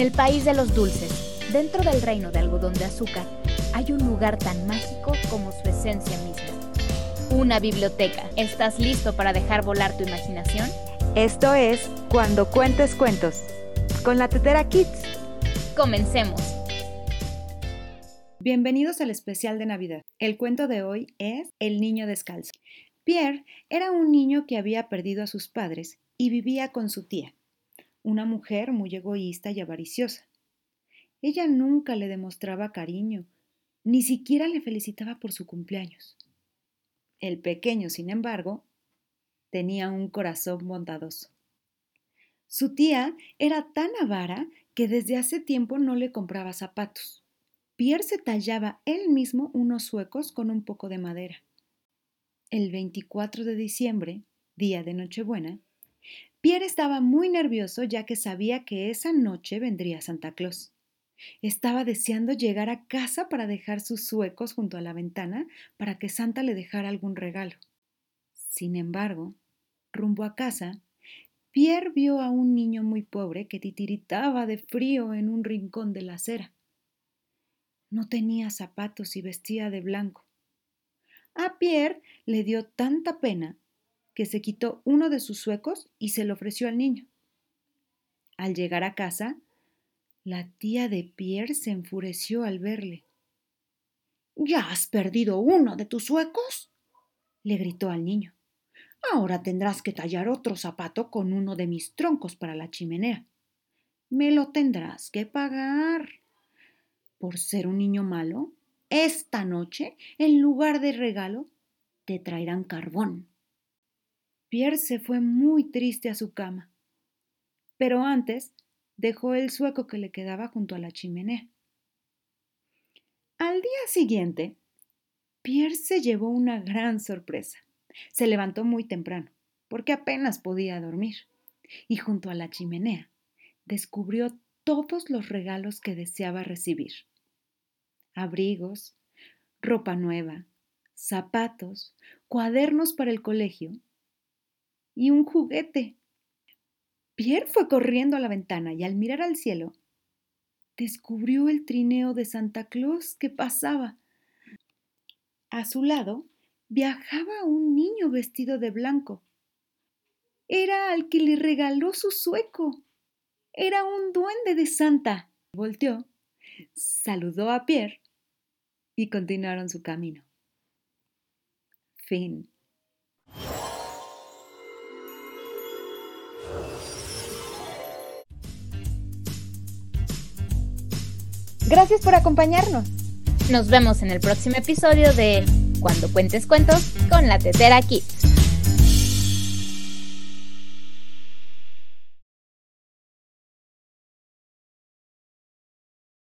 el país de los dulces, dentro del reino de algodón de azúcar, hay un lugar tan mágico como su esencia misma. Una biblioteca. ¿Estás listo para dejar volar tu imaginación? Esto es Cuando Cuentes Cuentos, con la Tetera Kids. Comencemos. Bienvenidos al especial de Navidad. El cuento de hoy es El niño descalzo. Pierre era un niño que había perdido a sus padres y vivía con su tía, una mujer muy egoísta y avariciosa. Ella nunca le demostraba cariño, ni siquiera le felicitaba por su cumpleaños. El pequeño, sin embargo, tenía un corazón bondadoso. Su tía era tan avara que desde hace tiempo no le compraba zapatos. Pierre se tallaba él mismo unos suecos con un poco de madera. El 24 de diciembre, día de Nochebuena, Pierre estaba muy nervioso ya que sabía que esa noche vendría Santa Claus. Estaba deseando llegar a casa para dejar sus suecos junto a la ventana para que Santa le dejara algún regalo. Sin embargo, rumbo a casa, Pierre vio a un niño muy pobre que titiritaba de frío en un rincón de la acera. No tenía zapatos y vestía de blanco. A Pierre le dio tanta pena que se quitó uno de sus suecos y se lo ofreció al niño. Al llegar a casa, la tía de Pierre se enfureció al verle. ¿Ya has perdido uno de tus suecos? le gritó al niño. Ahora tendrás que tallar otro zapato con uno de mis troncos para la chimenea. Me lo tendrás que pagar. Por ser un niño malo, esta noche, en lugar de regalo, te traerán carbón. Pierre se fue muy triste a su cama. Pero antes dejó el sueco que le quedaba junto a la chimenea. Al día siguiente, Pierre se llevó una gran sorpresa. Se levantó muy temprano, porque apenas podía dormir, y junto a la chimenea descubrió todos los regalos que deseaba recibir. Abrigos, ropa nueva, zapatos, cuadernos para el colegio y un juguete Pierre fue corriendo a la ventana y al mirar al cielo, descubrió el trineo de Santa Claus que pasaba. A su lado viajaba un niño vestido de blanco. Era al que le regaló su sueco. Era un duende de Santa. Volteó, saludó a Pierre y continuaron su camino. Fin. Gracias por acompañarnos. Nos vemos en el próximo episodio de Cuando cuentes cuentos con la Tetera Kids.